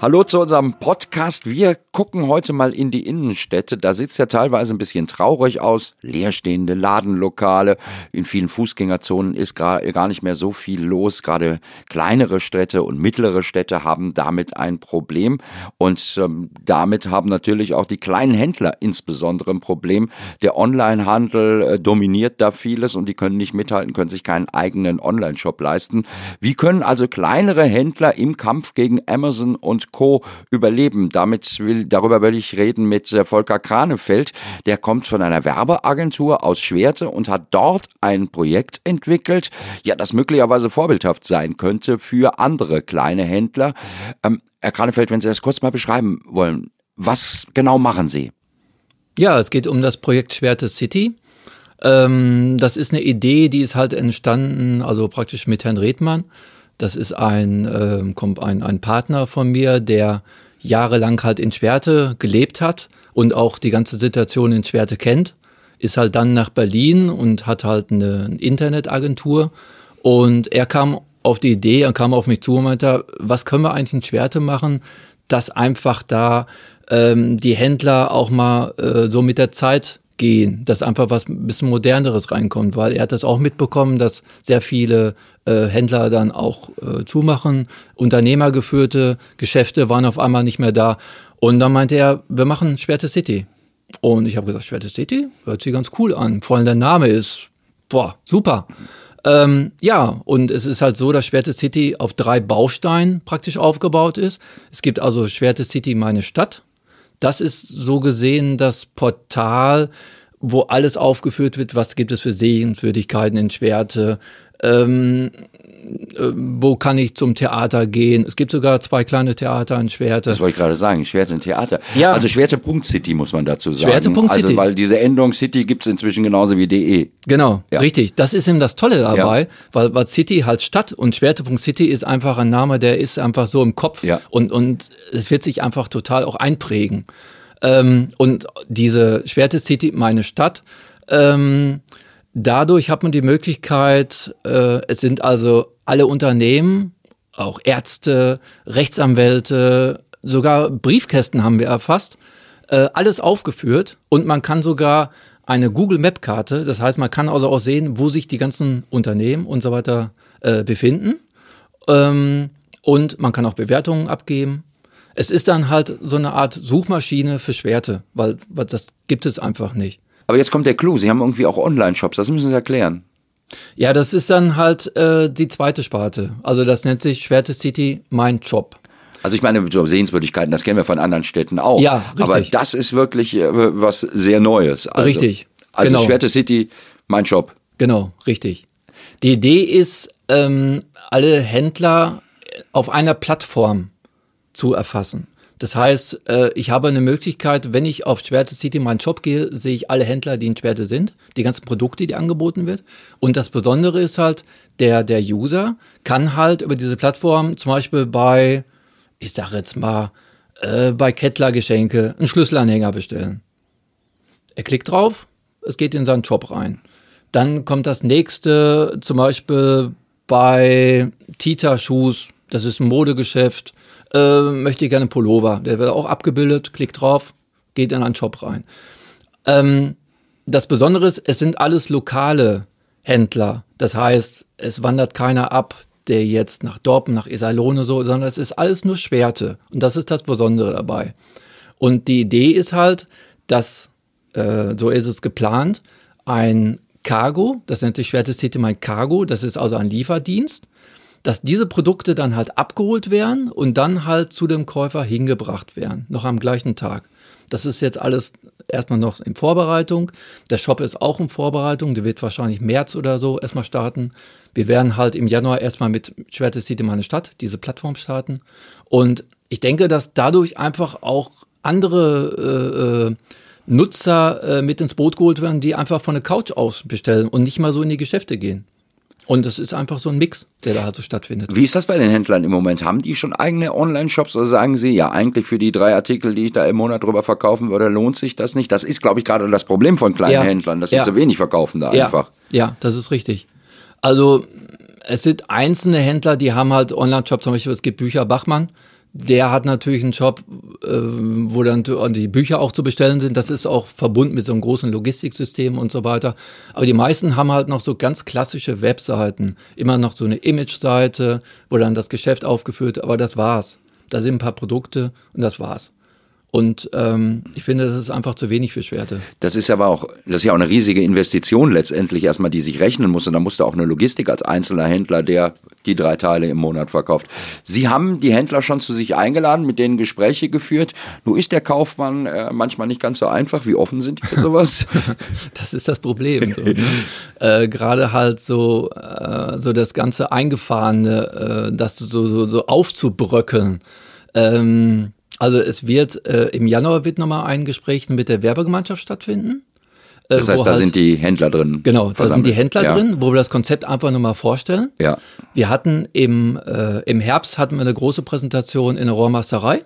Hallo zu unserem Podcast. Wir gucken heute mal in die Innenstädte. Da sieht's ja teilweise ein bisschen traurig aus. Leerstehende Ladenlokale. In vielen Fußgängerzonen ist gar, nicht mehr so viel los. Gerade kleinere Städte und mittlere Städte haben damit ein Problem. Und ähm, damit haben natürlich auch die kleinen Händler insbesondere ein Problem. Der Onlinehandel äh, dominiert da vieles und die können nicht mithalten, können sich keinen eigenen Online-Shop leisten. Wie können also kleinere Händler im Kampf gegen Amazon und Co. überleben. Damit will, darüber will ich reden mit Volker Kranefeld. Der kommt von einer Werbeagentur aus Schwerte und hat dort ein Projekt entwickelt, ja, das möglicherweise vorbildhaft sein könnte für andere kleine Händler. Ähm, Herr Kranefeld, wenn Sie das kurz mal beschreiben wollen, was genau machen Sie? Ja, es geht um das Projekt Schwerte City. Ähm, das ist eine Idee, die ist halt entstanden, also praktisch mit Herrn Redmann. Das ist ein, äh, ein, ein Partner von mir, der jahrelang halt in Schwerte gelebt hat und auch die ganze Situation in Schwerte kennt. Ist halt dann nach Berlin und hat halt eine Internetagentur. Und er kam auf die Idee, er kam auf mich zu und meinte, was können wir eigentlich in Schwerte machen, dass einfach da ähm, die Händler auch mal äh, so mit der Zeit gehen, dass einfach was ein bisschen moderneres reinkommt, weil er hat das auch mitbekommen, dass sehr viele äh, Händler dann auch äh, zumachen, unternehmergeführte Geschäfte waren auf einmal nicht mehr da und dann meinte er, wir machen Schwerte City. Und ich habe gesagt, Schwerte City hört sich ganz cool an, vor allem der Name ist, boah, super. Ähm, ja, und es ist halt so, dass Schwerte City auf drei Bausteinen praktisch aufgebaut ist. Es gibt also Schwerte City meine Stadt, das ist so gesehen das Portal, wo alles aufgeführt wird, was gibt es für Sehenswürdigkeiten in Schwerte, ähm, äh, wo kann ich zum Theater gehen? Es gibt sogar zwei kleine Theater in Schwerte. Das wollte ich gerade sagen, Schwerte und Theater. Ja. Also Schwerte.city muss man dazu sagen. Schwerte.city. Also weil diese Endung City gibt es inzwischen genauso wie de. Genau, Ja. richtig. Das ist eben das Tolle dabei, Ja. weil, weil City halt Stadt und Schwerte.city ist einfach ein Name, der ist einfach so im Kopf Ja. und, und es wird sich einfach total auch einprägen. Ähm, und diese Schwerte City, meine Stadt, ähm, dadurch hat man die Möglichkeit, äh, es sind also alle Unternehmen, auch Ärzte, Rechtsanwälte, sogar Briefkästen haben wir erfasst, äh, alles aufgeführt und man kann sogar eine Google Map Karte, das heißt, man kann also auch sehen, wo sich die ganzen Unternehmen und so weiter äh, befinden. Ähm, und man kann auch Bewertungen abgeben. Es ist dann halt so eine Art Suchmaschine für Schwerte, weil, weil das gibt es einfach nicht. Aber jetzt kommt der Clou, Sie haben irgendwie auch Online-Shops, das müssen Sie erklären. Ja, das ist dann halt äh, die zweite Sparte. Also das nennt sich Schwerte City Mein Job. Also ich meine, so Sehenswürdigkeiten, das kennen wir von anderen Städten auch. Ja, richtig. Aber das ist wirklich äh, was sehr Neues. Also, Richtig, Also genau. Schwerte City, mein Shop. Genau, richtig. Die Idee ist, ähm, alle Händler auf einer Plattform zu erfassen. Das heißt, äh, ich habe eine Möglichkeit, wenn ich auf Schwerte City meinen Shop gehe, sehe ich alle Händler, die in Schwerte sind, die ganzen Produkte, die angeboten wird. Und das Besondere ist halt, der, der User kann halt über diese Plattform zum Beispiel bei, ich sage jetzt mal, äh, bei Kettler Geschenke einen Schlüsselanhänger bestellen. Er klickt drauf, es geht in seinen Shop rein. Dann kommt das nächste, zum Beispiel bei Tita Shoes, das ist ein Modegeschäft, äh, möchte ich gerne einen Pullover. Der wird auch abgebildet, klickt drauf, geht in einen Shop rein. Ähm, das Besondere ist, es sind alles lokale Händler. Das heißt, es wandert keiner ab, der jetzt nach Dorpen, nach Iserlohne so, sondern es ist alles nur Schwerte. Und das ist das Besondere dabei. Und die Idee ist halt, dass, äh, so ist es geplant, ein Cargo, das nennt sich Schwerte City My Cargo, das ist also ein Lieferdienst, dass diese Produkte dann halt abgeholt werden und dann halt zu dem Käufer hingebracht werden, noch am gleichen Tag. Das ist jetzt alles erstmal noch in Vorbereitung. Der Shop ist auch in Vorbereitung, der wird wahrscheinlich März oder so erstmal starten. Wir werden halt im Januar erstmal mit Schwerte City meine Stadt, diese Plattform starten. Und ich denke, dass dadurch einfach auch andere äh, äh, Nutzer äh, mit ins Boot geholt werden, die einfach von der Couch aus bestellen und nicht mal so in die Geschäfte gehen. Und es ist einfach so ein Mix, der da halt so stattfindet. Wie ist das bei den Händlern im Moment? Haben die schon eigene Online-Shops oder sagen sie, ja, eigentlich für die drei Artikel, die ich da im Monat drüber verkaufen würde, lohnt sich das nicht? Das ist, glaube ich, gerade das Problem von kleinen Ja. Händlern, dass sie Ja. zu wenig verkaufen da ja, einfach. Ja, das ist richtig. Also es sind einzelne Händler, die haben halt Online-Shop, zum Beispiel es gibt Bücher Bachmann, der hat natürlich einen Shop, äh, wo dann die Bücher auch zu bestellen sind. Das ist auch verbunden mit so einem großen Logistiksystem und so weiter. Aber die meisten haben halt noch so ganz klassische Webseiten. Immer noch so eine Image-Seite, wo dann das Geschäft aufgeführt wird. Aber das war's. Da sind ein paar Produkte und das war's. Und ähm, ich finde, das ist einfach zu wenig für Schwerte. Das ist aber auch, das ist ja auch eine riesige Investition letztendlich erstmal, die sich rechnen muss. Und da musst du auch eine Logistik als einzelner Händler, der die drei Teile im Monat verkauft. Sie haben die Händler schon zu sich eingeladen, mit denen Gespräche geführt. Nur ist der Kaufmann äh, manchmal nicht ganz so einfach. Wie offen sind die für sowas? Das ist das Problem. So, ne? äh, Gerade halt so, äh, so das ganze Eingefahrene, äh, das so, so, so aufzubröckeln. Ähm, also es wird äh, im Januar wird nochmal ein Gespräch mit der Werbegemeinschaft stattfinden. äh, Das heißt, da halt- sind die Händler drin. Genau, da sind die Händler ja. drin, wo wir das Konzept einfach nochmal vorstellen. Ja. Wir hatten im, äh, im Herbst hatten wir eine große Präsentation in der Rohrmasterei,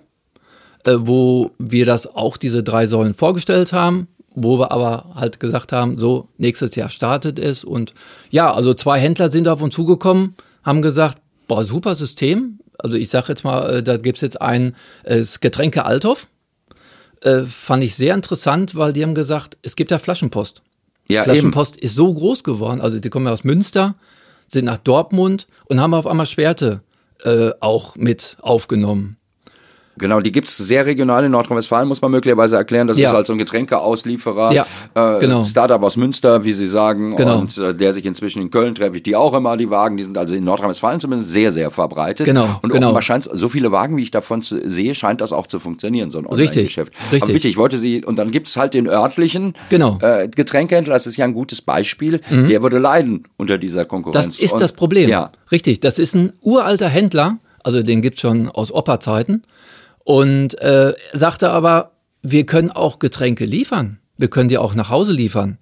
äh, wo wir das auch diese drei Säulen vorgestellt haben, wo wir aber halt gesagt haben, so nächstes Jahr startet es und ja, also zwei Händler sind auf uns zugekommen, haben gesagt, boah, super System. Also ich sage jetzt mal, äh, da gibt's jetzt ein äh, das Getränke Althoff. Äh, fand ich sehr interessant, weil die haben gesagt, es gibt ja Flaschenpost. Ja, eben. Flaschenpost ist so groß geworden. Also die kommen ja aus Münster, sind nach Dortmund und haben auf einmal Schwerte äh, auch mit aufgenommen. Genau, die gibt's sehr regional in Nordrhein-Westfalen, muss man möglicherweise erklären. Das Ja. ist halt so ein Getränkeauslieferer, Ja, äh, genau. Startup aus Münster, wie Sie sagen, Genau. und äh, der sich inzwischen in Köln treffe ich die auch immer, die Wagen, die sind also in Nordrhein-Westfalen zumindest sehr, sehr verbreitet. Genau, Und genau. offenbar scheint so viele Wagen, wie ich davon zu, sehe, scheint das auch zu funktionieren, so ein Richtig, Online-Geschäft. richtig. Aber bitte, ich wollte Sie, und dann gibt's halt den örtlichen Genau. Mhm. äh, Getränkehändler, das ist ja ein gutes Beispiel, der würde leiden unter dieser Konkurrenz. Das ist und, das Problem. Ja, Richtig, das ist ein uralter Händler, also den gibt's schon aus Opa-Zeiten. Und äh, sagte aber, wir können auch Getränke liefern. Wir können die auch nach Hause liefern.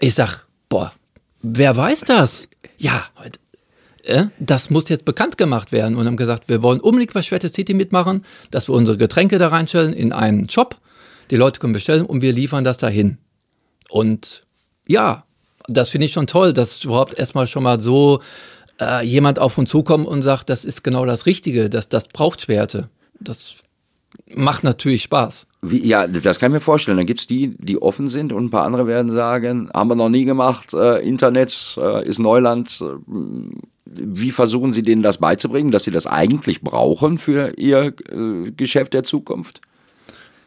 Ich sag, boah, wer weiß das? Ja, heute. Äh, das muss jetzt bekannt gemacht werden und haben gesagt, wir wollen unbedingt bei Schwerte City mitmachen, dass wir unsere Getränke da reinstellen in einen Shop. Die Leute können bestellen und wir liefern das dahin. Und ja, das finde ich schon toll, dass überhaupt erstmal schon mal so äh, jemand auf uns zukommt und sagt, das ist genau das Richtige, das, das braucht Schwerte. Das macht natürlich Spaß. Wie, ja, das kann ich mir vorstellen. Dann gibt's die, die offen sind und ein paar andere werden sagen, haben wir noch nie gemacht, äh, Internet äh, ist Neuland. Äh, Wie versuchen Sie denen das beizubringen, dass sie das eigentlich brauchen für ihr äh, Geschäft der Zukunft?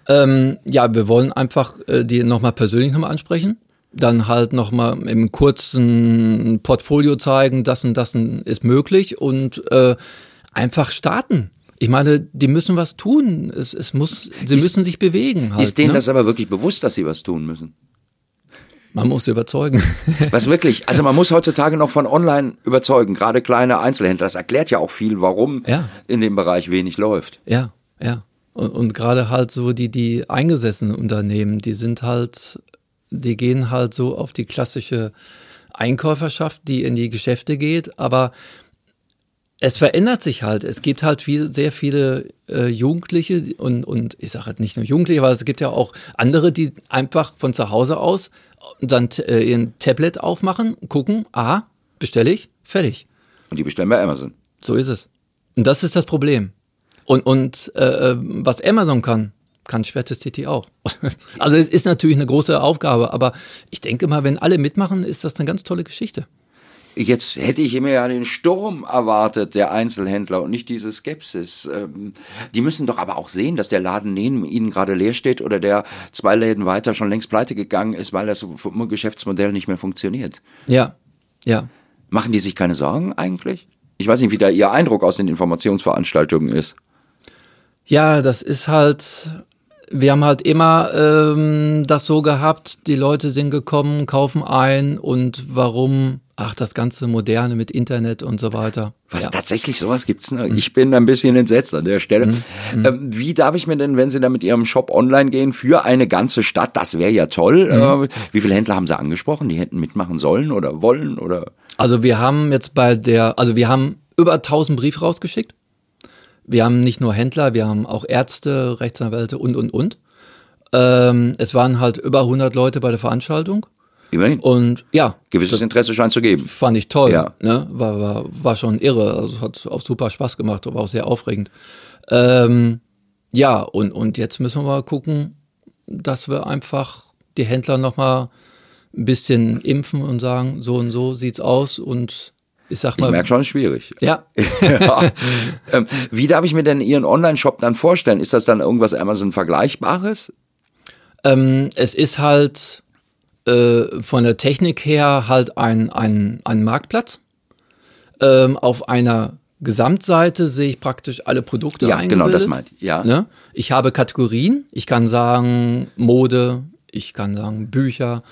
Ähm, ja, wir wollen einfach äh, die nochmal persönlich nochmal ansprechen. Dann halt nochmal im kurzen Portfolio zeigen, das und das ist möglich und äh, einfach starten. Ich meine, die müssen was tun. Es, es muss, sie Ist- müssen sich bewegen. Halt, ist denen ne? das aber wirklich bewusst, dass sie was tun müssen? Man muss überzeugen. Was wirklich, also man muss heutzutage noch von online überzeugen, gerade kleine Einzelhändler. Das erklärt ja auch viel, warum Ja. in dem Bereich wenig läuft. Ja, ja. Und, und gerade halt so die, die eingesessenen Unternehmen, die sind halt, die gehen halt so auf die klassische Einkäuferschaft, die in die Geschäfte geht, aber es verändert sich halt. Es gibt halt viel, sehr viele äh, Jugendliche und, und ich sage halt nicht nur Jugendliche, aber es gibt ja auch andere, die einfach von zu Hause aus dann äh, ihren Tablet aufmachen, gucken, ah, bestelle ich, fertig. Und die bestellen bei Amazon. So ist es. Und das ist das Problem. Und, und äh, was Amazon kann, kann Schwerte City auch. Also es ist natürlich eine große Aufgabe, aber ich denke mal, wenn alle mitmachen, ist das eine ganz tolle Geschichte. Jetzt hätte ich mir ja den Sturm erwartet, der Einzelhändler, und nicht diese Skepsis. Ähm, Die müssen doch aber auch sehen, dass der Laden neben ihnen gerade leer steht oder der zwei Läden weiter schon längst pleite gegangen ist, weil das Geschäftsmodell nicht mehr funktioniert. Ja, ja. Machen die sich keine Sorgen eigentlich? Ich weiß nicht, wie da Ihr Eindruck aus den Informationsveranstaltungen ist. Ja, das ist halt, wir haben halt immer ähm, das so gehabt, die Leute sind gekommen, kaufen ein und warum, ach, das ganze Moderne mit Internet und so weiter. Was ja. tatsächlich sowas gibt's? Ne? Ich bin ein bisschen entsetzt an der Stelle. Mhm. Ähm, wie darf ich mir denn, wenn Sie da mit Ihrem Shop online gehen, für eine ganze Stadt, das wäre ja toll. Mhm. Äh, wie viele Händler haben Sie angesprochen? Die hätten mitmachen sollen oder wollen oder? Also wir haben jetzt bei der, also wir haben über 1000 Briefe rausgeschickt. Wir haben nicht nur Händler, wir haben auch Ärzte, Rechtsanwälte und, und, und. Ähm, es waren halt über 100 Leute bei der Veranstaltung. Immerhin. Und ja, Gewisses Interesse scheint zu geben. fand ich toll. Ja. Ne? War, war, war schon irre. Also es hat auch super Spaß gemacht, war auch sehr aufregend. Ähm, ja, und, und jetzt müssen wir mal gucken, dass wir einfach die Händler nochmal ein bisschen impfen und sagen, so und so sieht's aus und ich sag Ich mal, merke schon, ist schwierig. ja, ja. ähm, wie darf ich mir denn Ihren Online-Shop dann vorstellen? Ist das dann irgendwas Amazon Vergleichbares? Ähm, es ist halt äh, von der Technik her halt ein, ein, ein Marktplatz. Ähm, auf einer Gesamtseite sehe ich praktisch alle Produkte Ja, genau, das meint ich. Ja. Ne? Ich habe Kategorien. Ich kann sagen Mode, ich kann sagen Bücher,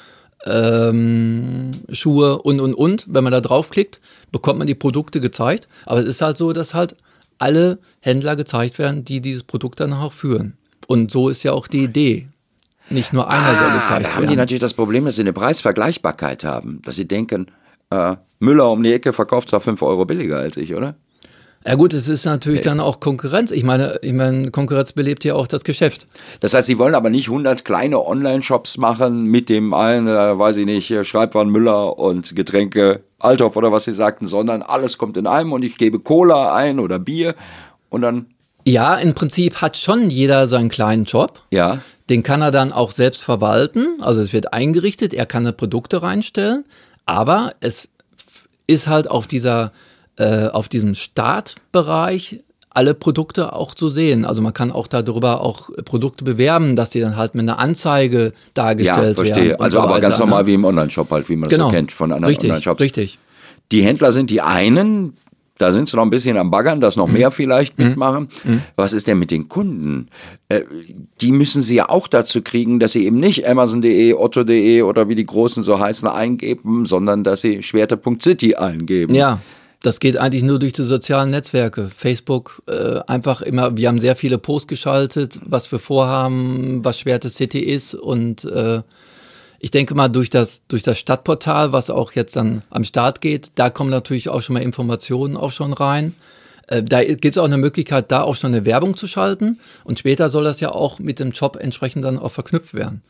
ähm, Schuhe und, und, und. Wenn man da draufklickt, bekommt man die Produkte gezeigt. Aber es ist halt so, dass halt alle Händler gezeigt werden, die dieses Produkt dann auch führen. Und so ist ja auch die Idee. Nicht nur einer soll Ah, gezeigt da haben die werden. natürlich das Problem, dass sie eine Preisvergleichbarkeit haben. Dass sie denken, äh, Müller um die Ecke verkauft zwar 5 Euro billiger als ich, oder? Ja gut, es ist natürlich dann auch Konkurrenz. Ich meine, ich meine, Konkurrenz belebt ja auch das Geschäft. Das heißt, sie wollen aber nicht 100 kleine Online-Shops machen mit dem einen, äh, weiß ich nicht, Schreibwaren Müller und Getränke Althoff oder was sie sagten, sondern alles kommt in einem und ich gebe Cola ein oder Bier und dann, Ja, im Prinzip hat schon jeder seinen kleinen Job. ja, Den kann er dann auch selbst verwalten. Also es wird eingerichtet, er kann da Produkte reinstellen, aber es ist halt auf dieser, äh, auf diesem Startbereich alle Produkte auch zu sehen. Also man kann auch darüber auch Produkte bewerben, dass die dann halt mit einer Anzeige ja, dargestellt werden. verstehe. und Also so aber ganz normal ne? wie im Online-Shop halt, wie man genau. das so kennt von anderen Online-Shops. Richtig. Die Händler sind die einen, da sind sie noch ein bisschen am Baggern, dass Mhm. noch mehr vielleicht mitmachen. Was ist denn mit den Kunden? Äh, die müssen sie ja auch dazu kriegen, dass sie eben nicht Amazon.de, Otto.de oder wie die Großen so heißen eingeben, sondern dass sie Schwerte.city eingeben. Ja, das geht eigentlich nur durch die sozialen Netzwerke. Facebook, äh, einfach immer, wir haben sehr viele Posts geschaltet, was wir vorhaben, was Schwerte City ist und äh, ich denke mal durch das, durch das Stadtportal, was auch jetzt dann am Start geht, da kommen natürlich auch schon mal Informationen auch schon rein. Äh, Da gibt es auch eine Möglichkeit, da auch schon eine Werbung zu schalten und später soll das ja auch mit dem Job entsprechend dann auch verknüpft werden.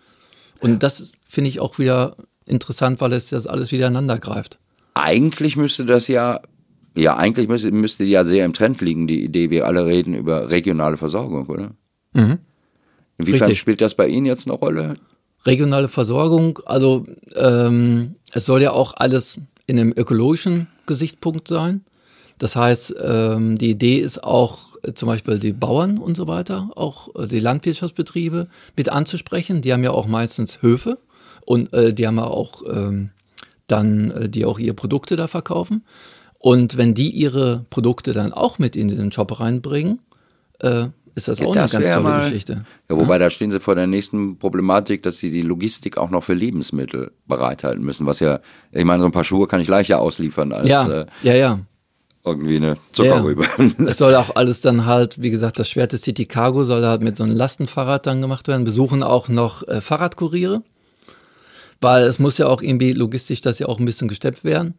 Und das finde ich auch wieder interessant, weil es das alles wieder ineinander greift. Eigentlich müsste das ja, ja, eigentlich müsste, müsste die ja sehr im Trend liegen, die Idee, wir alle reden über regionale Versorgung, oder? Inwiefern Mhm. Richtig. spielt das bei Ihnen jetzt eine Rolle? Regionale Versorgung, also ähm, es soll ja auch alles in einem ökologischen Gesichtspunkt sein. Das heißt, ähm, die Idee ist auch äh, zum Beispiel die Bauern und so weiter, auch äh, die Landwirtschaftsbetriebe mit anzusprechen. Die haben ja auch meistens Höfe und äh, die haben ja auch ähm, dann, äh, die auch ihre Produkte da verkaufen. Und wenn die ihre Produkte dann auch mit in den Shop reinbringen, äh, ist das Ja, auch das eine ganz tolle mal- Geschichte. Ja, wobei da stehen sie vor der nächsten Problematik, dass sie die Logistik auch noch für Lebensmittel bereithalten müssen. Was ja, ich meine, so ein paar Schuhe kann ich leichter ausliefern als Ja, äh, ja, ja. irgendwie eine Zuckerrübe. Es soll auch alles dann halt, wie gesagt, das Schwerte City Cargo soll halt mit so einem Lastenfahrrad dann gemacht werden. Wir suchen auch noch äh, Fahrradkuriere, weil es muss ja auch irgendwie logistisch das ja auch ein bisschen gesteppt werden.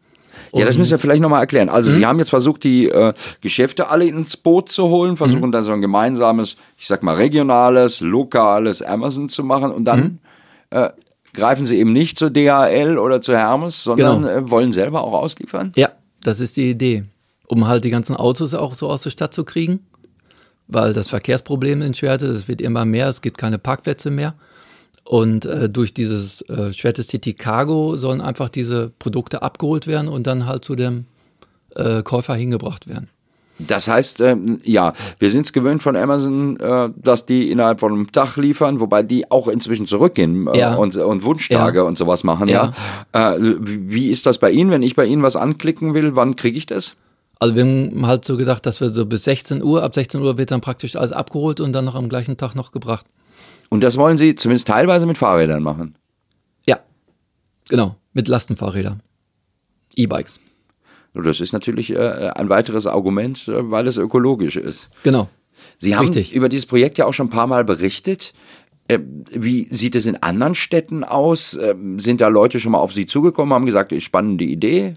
Ja, das müssen wir vielleicht nochmal erklären. Also Sie haben jetzt versucht, die äh, Geschäfte alle ins Boot zu holen, versuchen dann so ein gemeinsames, ich sag mal regionales, lokales Amazon zu machen und dann äh, greifen Sie eben nicht zu DHL oder zu Hermes, sondern Genau. äh, wollen selber auch ausliefern. Ja, das ist die Idee. Um halt die ganzen Autos auch so aus der Stadt zu kriegen. Weil das Verkehrsproblem in Schwerte, es wird immer mehr, es gibt keine Parkplätze mehr. Und äh, durch dieses äh, City Cargo sollen einfach diese Produkte abgeholt werden und dann halt zu dem äh, Käufer hingebracht werden. Das heißt, ähm, ja, wir sind es gewöhnt von Amazon, äh, dass die innerhalb von einem Tag liefern, wobei die auch inzwischen zurückgehen äh, Ja. und, und Wunschtage Ja. und sowas machen. Ja. Äh, wie ist das bei Ihnen, wenn ich bei Ihnen was anklicken will? Wann kriege ich das? Also wir haben halt so gedacht, dass wir so bis 16 Uhr, ab 16 Uhr wird dann praktisch alles abgeholt und dann noch am gleichen Tag noch gebracht. Und das wollen Sie zumindest teilweise mit Fahrrädern machen. Ja, genau, mit Lastenfahrrädern. E-Bikes, Das ist natürlich äh, ein weiteres Argument, äh, weil es ökologisch ist. genau. Sie haben Richtig. über dieses Projekt ja auch schon ein paar Mal berichtet. Äh, Wie sieht es in anderen Städten aus? Ähm, Sind da Leute schon mal auf Sie zugekommen, haben gesagt, spannende Idee?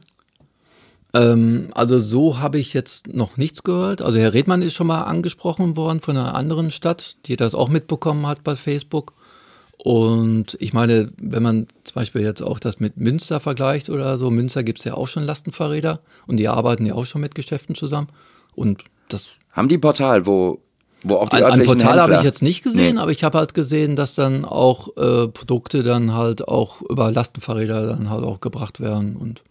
Ähm, also so habe ich jetzt noch nichts gehört. Also Herr Redmann ist schon mal angesprochen worden von einer anderen Stadt, die das auch mitbekommen hat bei Facebook. Und ich meine, wenn man zum Beispiel jetzt auch das mit Münster vergleicht oder so, Münster gibt es ja auch schon Lastenfahrräder und die arbeiten ja auch schon mit Geschäften zusammen. Und das. Haben die Portal, wo, wo auch die Ein, ein Portal habe ich jetzt nicht gesehen, Nee. aber ich habe halt gesehen, dass dann auch äh, Produkte dann halt auch über Lastenfahrräder dann halt auch gebracht werden. Und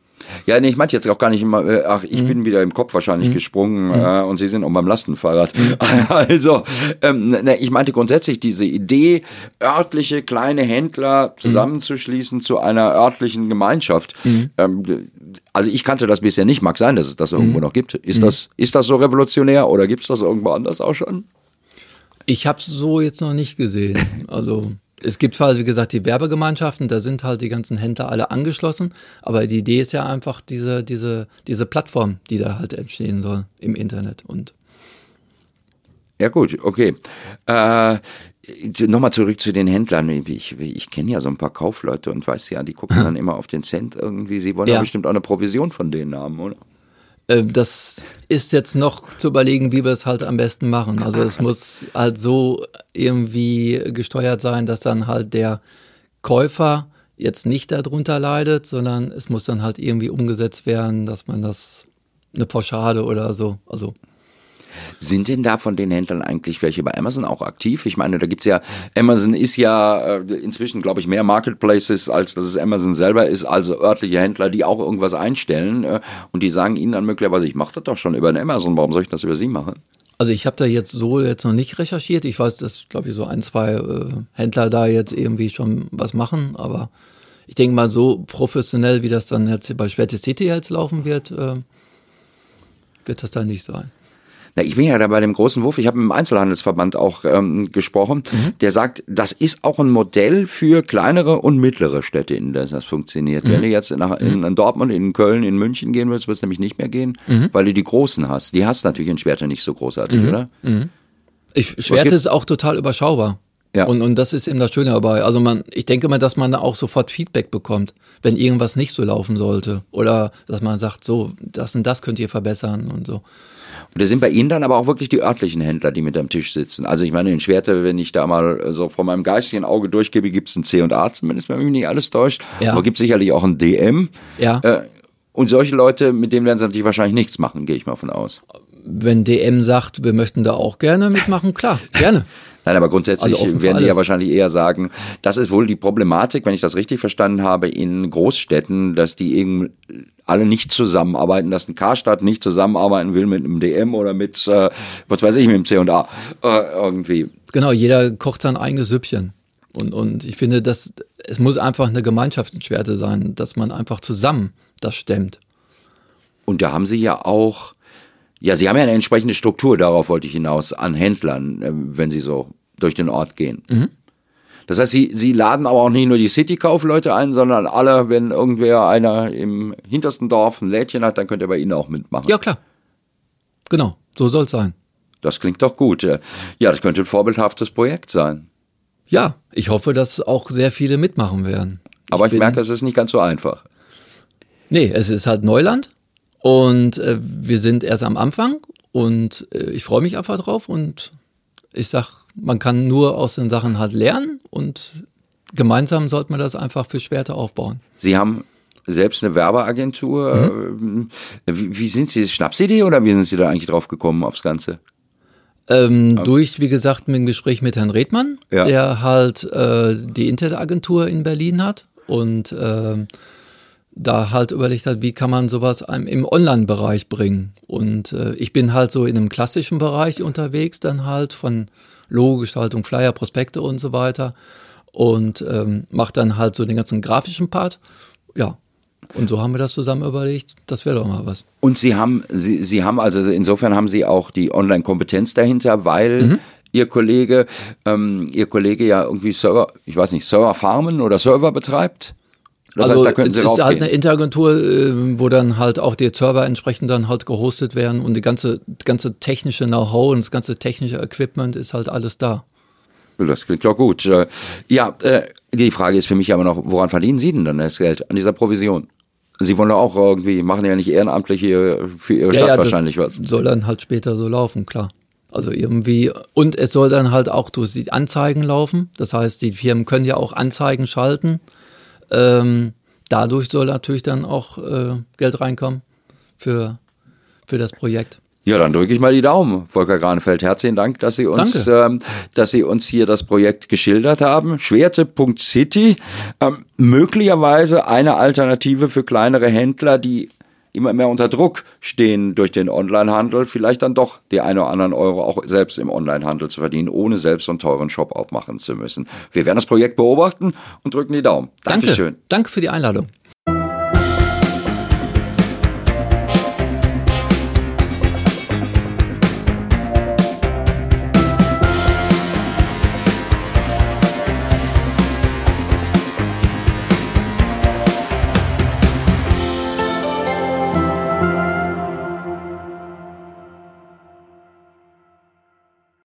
Ja, nee, ich meinte jetzt auch gar nicht immer, äh, ach, ich Mhm. bin wieder im Kopf wahrscheinlich gesprungen äh, und Sie sind auch beim Lastenfahrrad. Also, ähm, ne, ich meinte grundsätzlich diese Idee, örtliche kleine Händler zusammenzuschließen zu einer örtlichen Gemeinschaft. Ähm, also ich kannte das bisher nicht, mag sein, dass es das irgendwo noch gibt. Ist, das, ist das so revolutionär oder gibt es das irgendwo anders auch schon? Ich habe es so jetzt noch nicht gesehen. Also es gibt zwar, wie gesagt, die Werbegemeinschaften, da sind halt die ganzen Händler alle angeschlossen, aber die Idee ist ja einfach diese, diese, diese Plattform, die da halt entstehen soll im Internet. Und Ja gut, okay. Äh, Nochmal zurück zu den Händlern. Ich, ich kenne ja so ein paar Kaufleute und weiß ja, die gucken dann immer auf den Cent irgendwie. Sie wollen ja. Ja. bestimmt auch eine Provision von denen haben, oder? Äh, das ist jetzt noch zu überlegen, wie wir es halt am besten machen. Also es muss halt so irgendwie gesteuert sein, dass dann halt der Käufer jetzt nicht darunter leidet, sondern es muss dann halt irgendwie umgesetzt werden, dass man das eine Pauschale oder so, also Sind denn da von den Händlern eigentlich welche bei Amazon auch aktiv? Ich meine, da gibt's ja, Amazon ist ja äh, inzwischen, glaube ich, mehr Marketplaces, als dass es Amazon selber ist, also örtliche Händler, die auch irgendwas einstellen äh, und die sagen ihnen dann möglicherweise, ich mache das doch schon über den Amazon, warum soll ich das über sie machen? Also ich habe da jetzt so jetzt noch nicht recherchiert. Ich weiß, dass, glaube ich, so ein, zwei äh, Händler da jetzt irgendwie schon was machen, aber ich denke mal, so professionell, wie das dann jetzt bei Schwerte City jetzt laufen wird, äh, wird das dann nicht sein. Na, ich bin ja da bei dem großen Wurf, ich habe mit dem Einzelhandelsverband auch ähm, gesprochen, der sagt, das ist auch ein Modell für kleinere und mittlere Städte, in denen das funktioniert. Wenn du jetzt nach, in, in Dortmund, in Köln, in München gehen willst, wird es nämlich nicht mehr gehen, weil du die Großen hast. Die hast du natürlich in Schwerte nicht so großartig, oder? Ich, Schwerte ist auch total überschaubar. Ja. Und, und das ist eben das Schöne dabei. Also man, ich denke mal, dass man da auch sofort Feedback bekommt, wenn irgendwas nicht so laufen sollte. Oder dass man sagt, so, das und das könnt ihr verbessern und so. Und das sind bei Ihnen dann aber auch wirklich die örtlichen Händler, die mit am Tisch sitzen. Also ich meine, in Schwerte, wenn ich da mal so von meinem geistigen Auge durchgebe, gibt es ein C und A, zumindest wenn mich nicht alles täuscht. Ja. Aber gibt sicherlich auch ein DM. Ja. Äh, und solche Leute, mit denen werden sie natürlich wahrscheinlich nichts machen, gehe ich mal von aus. Wenn DM sagt, wir möchten da auch gerne mitmachen, klar, gerne. Nein, aber grundsätzlich Also werden die ja wahrscheinlich eher sagen, das ist wohl die Problematik, wenn ich das richtig verstanden habe, in Großstädten, dass die eben alle nicht zusammenarbeiten, dass ein Karstadt nicht zusammenarbeiten will mit einem DM oder mit, äh, was weiß ich, mit dem C&A äh, irgendwie. Genau, jeder kocht sein eigenes Süppchen. Und, und ich finde, dass es muss einfach eine Gemeinschaftsschwerte sein, dass man einfach zusammen das stemmt. Und da haben sie ja auch, ja, sie haben ja eine entsprechende Struktur, darauf wollte ich hinaus, an Händlern, äh, wenn sie so durch den Ort gehen. Das heißt, sie, sie laden aber auch nicht nur die City-Kaufleute ein, sondern alle, wenn irgendwer einer im hintersten Dorf ein Lädchen hat, dann könnt ihr bei ihnen auch mitmachen. Ja, klar. Genau, so soll es sein. Das klingt doch gut. Ja, das könnte ein vorbildhaftes Projekt sein. Ja, ich hoffe, dass auch sehr viele mitmachen werden. Aber ich, bin- merke, es ist nicht ganz so einfach. Nee, es ist halt Neuland und äh, wir sind erst am Anfang und äh, ich freue mich einfach drauf und ich sag, man kann nur aus den Sachen halt lernen und gemeinsam sollte man das einfach für Schwerte aufbauen. Sie haben selbst eine Werbeagentur. Mhm. äh, Wie, wie sind Sie? Schnapsidee oder wie sind Sie da eigentlich drauf gekommen aufs Ganze? Ähm, durch, wie gesagt, dem Gespräch mit Herrn Redmann, Ja. der halt äh, die Internetagentur in Berlin hat und ähm, da halt überlegt hat, wie kann man sowas einem im Online-Bereich bringen. Und äh, ich bin halt so in einem klassischen Bereich unterwegs, dann halt von Logogestaltung, Flyer, Prospekte und so weiter und ähm, mache dann halt so den ganzen grafischen Part. Ja, und so haben wir das zusammen überlegt, das wäre doch mal was. Und Sie haben, Sie, Sie haben also insofern haben Sie auch die Online-Kompetenz dahinter, weil Mhm. Ihr Kollege, ähm, Ihr Kollege ja irgendwie Server, ich weiß nicht, Serverfarmen oder Server betreibt. Das heißt, da könnten Sie Also, es ist halt eine Interagentur, äh, wo dann halt auch die Server entsprechend dann halt gehostet werden und die ganze, ganze technische Know-how und das ganze technische Equipment ist halt alles da. Das klingt doch gut. Äh, Ja, äh, die Frage ist für mich aber noch, woran verdienen Sie denn dann das Geld? An dieser Provision? Sie wollen auch irgendwie, machen ja nicht ehrenamtlich hier für Ihre Ja, Stadt ja, wahrscheinlich was. soll dann halt später so laufen, klar. Also irgendwie, und es soll dann halt auch durch die Anzeigen laufen. Das heißt, die Firmen können ja auch Anzeigen schalten. Ähm, dadurch soll natürlich dann auch äh, Geld reinkommen für, für das Projekt. Ja, dann drücke ich mal die Daumen, Volker Granefeld. Herzlichen Dank, dass Sie uns, Danke. ähm, dass Sie uns hier das Projekt geschildert haben. Schwerte.city, ähm, möglicherweise eine Alternative für kleinere Händler, die immer mehr unter Druck stehen durch den Onlinehandel, vielleicht dann doch die eine oder anderen Euro auch selbst im Onlinehandel zu verdienen, ohne selbst so einen teuren Shop aufmachen zu müssen. Wir werden das Projekt beobachten und drücken die Daumen. Danke. Dankeschön. Danke für die Einladung.